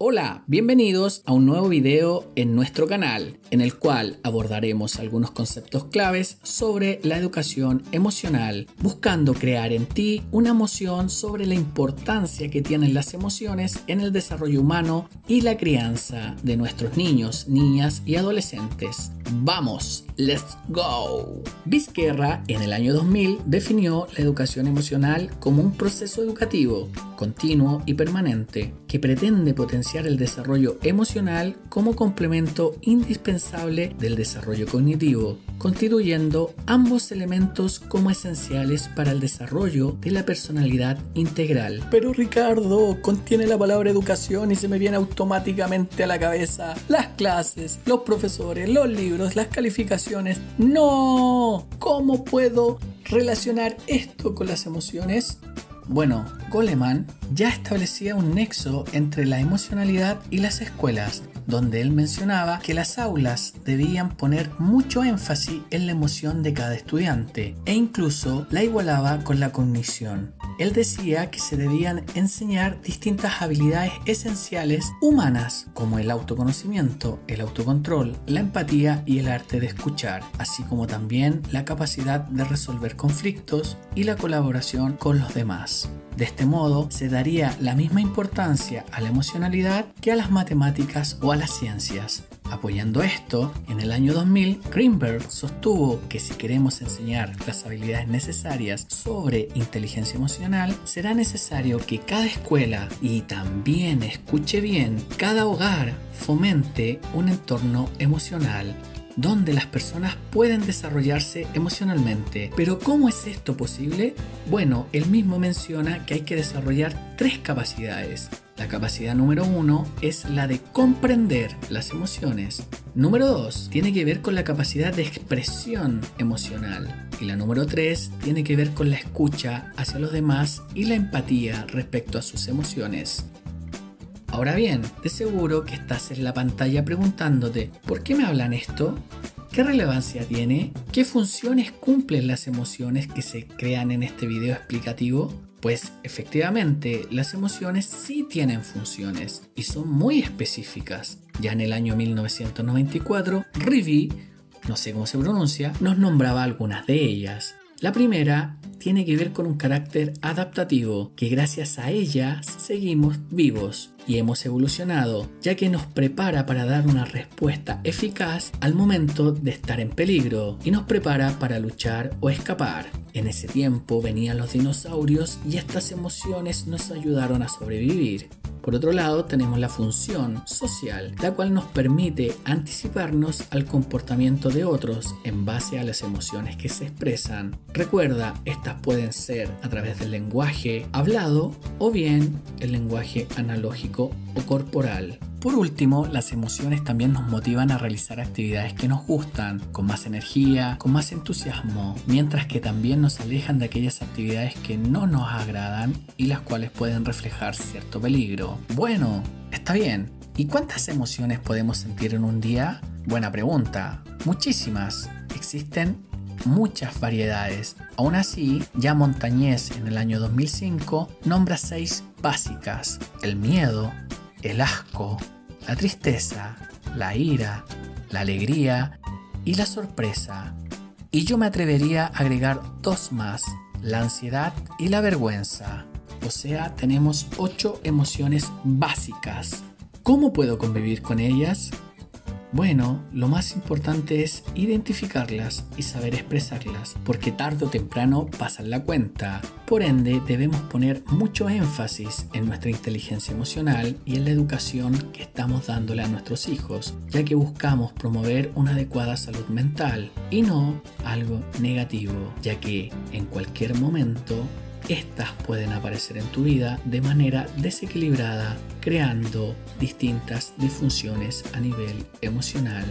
Hola, bienvenidos a un nuevo video en nuestro canal, en el cual abordaremos algunos conceptos claves sobre la educación emocional, buscando crear en ti una emoción sobre la importancia que tienen las emociones en el desarrollo humano y la crianza de nuestros niños, niñas y adolescentes. ¡Vamos! ¡Let's go! Vizquerra en el año 2000 definió la educación emocional como un proceso educativo, continuo y permanente, que pretende potenciar el desarrollo emocional como complemento indispensable del desarrollo cognitivo, constituyendo ambos elementos como esenciales para el desarrollo de la personalidad integral. Pero Ricardo, contiene la palabra educación y se me viene automáticamente a la cabeza las clases, los profesores, los libros, las calificaciones. No, ¿cómo puedo relacionar esto con las emociones? Bueno, Goleman ya establecía un nexo entre la emocionalidad y las escuelas, donde él mencionaba que las aulas debían poner mucho énfasis en la emoción de cada estudiante e incluso la igualaba con la cognición. Él decía que se debían enseñar distintas habilidades esenciales humanas como el autoconocimiento, el autocontrol, la empatía y el arte de escuchar, así como también la capacidad de resolver conflictos y la colaboración con los demás. De este modo, se daría la misma importancia a la emocionalidad que a las matemáticas o a las ciencias. Apoyando esto, en el año 2000, Greenberg sostuvo que si queremos enseñar las habilidades necesarias sobre inteligencia emocional, será necesario que cada escuela y también escuche bien, cada hogar fomente un entorno emocional donde las personas pueden desarrollarse emocionalmente. Pero ¿cómo es esto posible? Bueno, él mismo menciona que hay que desarrollar tres capacidades. La capacidad número uno es la de comprender las emociones. Número dos tiene que ver con la capacidad de expresión emocional. Y la número tres tiene que ver con la escucha hacia los demás y la empatía respecto a sus emociones. Ahora bien, de seguro que estás en la pantalla preguntándote, ¿por qué me hablan esto? ¿Qué relevancia tiene? ¿Qué funciones cumplen las emociones que se crean en este video explicativo? Pues efectivamente, las emociones sí tienen funciones y son muy específicas. Ya en el año 1994, Rivi, no sé cómo se pronuncia, nos nombraba algunas de ellas. La primera tiene que ver con un carácter adaptativo, que gracias a ella seguimos vivos y hemos evolucionado, ya que nos prepara para dar una respuesta eficaz al momento de estar en peligro y nos prepara para luchar o escapar. En ese tiempo venían los dinosaurios y estas emociones nos ayudaron a sobrevivir. Por otro lado, tenemos la función social, la cual nos permite anticiparnos al comportamiento de otros en base a las emociones que se expresan. Recuerda, estas pueden ser a través del lenguaje hablado o bien el lenguaje analógico o corporal. Por último, las emociones también nos motivan a realizar actividades que nos gustan, con más energía, con más entusiasmo, mientras que también nos alejan de aquellas actividades que no nos agradan y las cuales pueden reflejar cierto peligro. Bueno, está bien. ¿Y cuántas emociones podemos sentir en un día? Buena pregunta. Muchísimas. Existen muchas variedades. Aún así, ya Montañés en el año 2005 nombra seis básicas. El miedo, el asco, la tristeza, la ira, la alegría y la sorpresa. Y yo me atrevería a agregar dos más, la ansiedad y la vergüenza. O sea, tenemos ocho emociones básicas. ¿Cómo puedo convivir con ellas? Bueno, lo más importante es identificarlas y saber expresarlas, porque tarde o temprano pasan la cuenta. Por ende, debemos poner mucho énfasis en nuestra inteligencia emocional y en la educación que estamos dándole a nuestros hijos, ya que buscamos promover una adecuada salud mental y no algo negativo, ya que en cualquier momento estas pueden aparecer en tu vida de manera desequilibrada, creando distintas disfunciones a nivel emocional